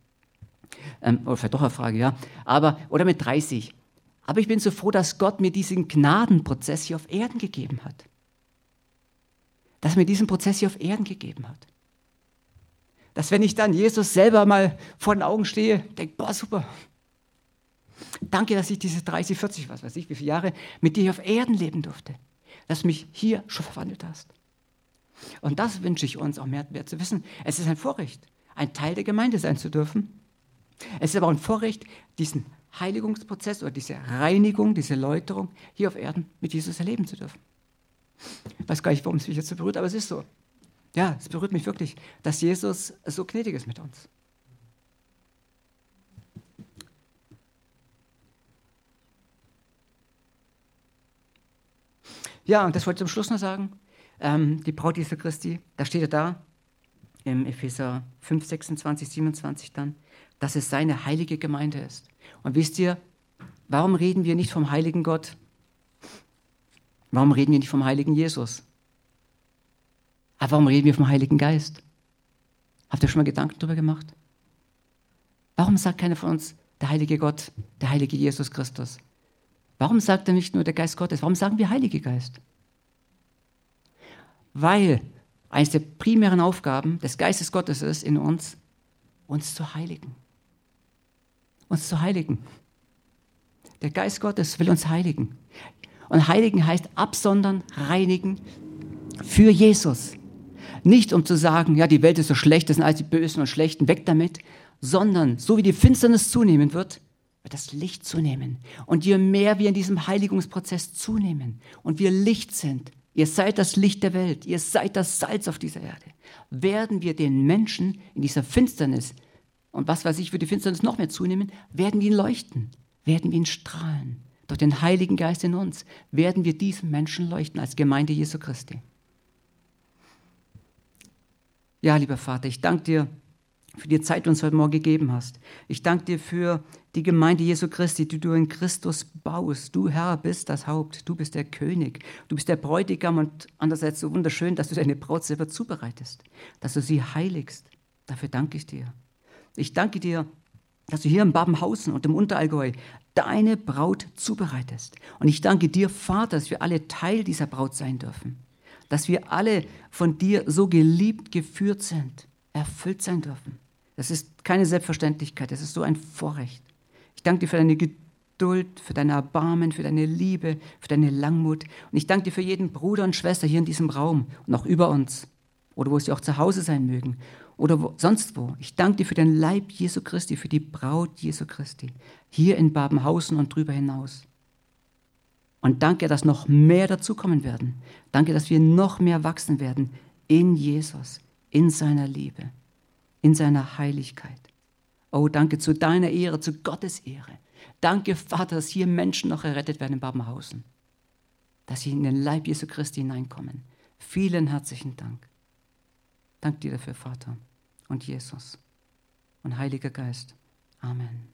Ähm, oder vielleicht doch eine Frage, ja. Aber, oder mit 30. Aber ich bin so froh, dass Gott mir diesen Gnadenprozess hier auf Erden gegeben hat. Dass er mir diesen Prozess hier auf Erden gegeben hat. Dass wenn ich dann Jesus selber mal vor den Augen stehe, denke, boah, super. Danke, dass ich diese 30, 40, was weiß ich, wie viele Jahre mit dir hier auf Erden leben durfte. Dass du mich hier schon verwandelt hast. Und das wünsche ich uns auch mehr, mehr zu wissen. Es ist ein Vorrecht, ein Teil der Gemeinde sein zu dürfen. Es ist aber auch ein Vorrecht, diesen Heiligungsprozess oder diese Reinigung, diese Läuterung hier auf Erden mit Jesus erleben zu dürfen. Ich weiß gar nicht, warum es mich jetzt so berührt, aber es ist so. Ja, es berührt mich wirklich, dass Jesus so gnädig ist mit uns. Ja, und das wollte ich zum Schluss noch sagen ähm, die Braut Jesu Christi, da steht er da, im Epheser 5, 26, 27 dann, dass es seine heilige Gemeinde ist. Und wisst ihr, warum reden wir nicht vom heiligen Gott? Warum reden wir nicht vom heiligen Jesus? Aber warum reden wir vom Heiligen Geist? Habt ihr schon mal Gedanken darüber gemacht? Warum sagt keiner von uns, der heilige Gott, der heilige Jesus Christus? Warum sagt er nicht nur der Geist Gottes? Warum sagen wir Heilige Geist? Weil eines der primären Aufgaben des Geistes Gottes ist in uns, uns zu heiligen. Uns zu heiligen. Der Geist Gottes will uns heiligen. Und heiligen heißt absondern, reinigen für Jesus. Nicht um zu sagen, ja, die Welt ist so schlecht, das sind all die Bösen und Schlechten, weg damit, sondern so wie die Finsternis zunehmen wird, wird das Licht zunehmen. Und je mehr wir in diesem Heiligungsprozess zunehmen und wir Licht sind, ihr seid das Licht der Welt, ihr seid das Salz auf dieser Erde, werden wir den Menschen in dieser Finsternis, und was weiß ich, für die Finsternis noch mehr zunehmen, werden wir ihn leuchten, werden wir ihn strahlen. Durch den Heiligen Geist in uns werden wir diesen Menschen leuchten als Gemeinde Jesu Christi. Ja, lieber Vater, ich danke dir für die Zeit, die du uns heute Morgen gegeben hast. Ich danke dir für die Gemeinde Jesu Christi, die du in Christus baust. Du Herr bist das Haupt, du bist der König, du bist der Bräutigam und andererseits so wunderschön, dass du deine Braut selber zubereitest, dass du sie heiligst. Dafür danke ich dir. Ich danke dir, dass du hier in Babenhausen und im Unterallgäu deine Braut zubereitest. Und ich danke dir, Vater, dass wir alle Teil dieser Braut sein dürfen. Dass wir alle von dir so geliebt geführt sind, erfüllt sein dürfen. Das ist keine Selbstverständlichkeit, das ist so ein Vorrecht. Ich danke dir für deine Geduld, für dein Erbarmen, für deine Liebe, für deine Langmut. Und ich danke dir für jeden Bruder und Schwester hier in diesem Raum und auch über uns oder wo sie auch zu Hause sein mögen oder wo, sonst wo. Ich danke dir für den Leib Jesu Christi, für die Braut Jesu Christi, hier in Babenhausen und drüber hinaus. Und danke, dass noch mehr dazukommen werden. Danke, dass wir noch mehr wachsen werden in Jesus, in seiner Liebe, in seiner Heiligkeit. Oh, danke zu deiner Ehre, zu Gottes Ehre. Danke, Vater, dass hier Menschen noch errettet werden in Babenhausen. Dass sie in den Leib Jesu Christi hineinkommen. Vielen herzlichen Dank. Dank dir dafür, Vater und Jesus und Heiliger Geist. Amen.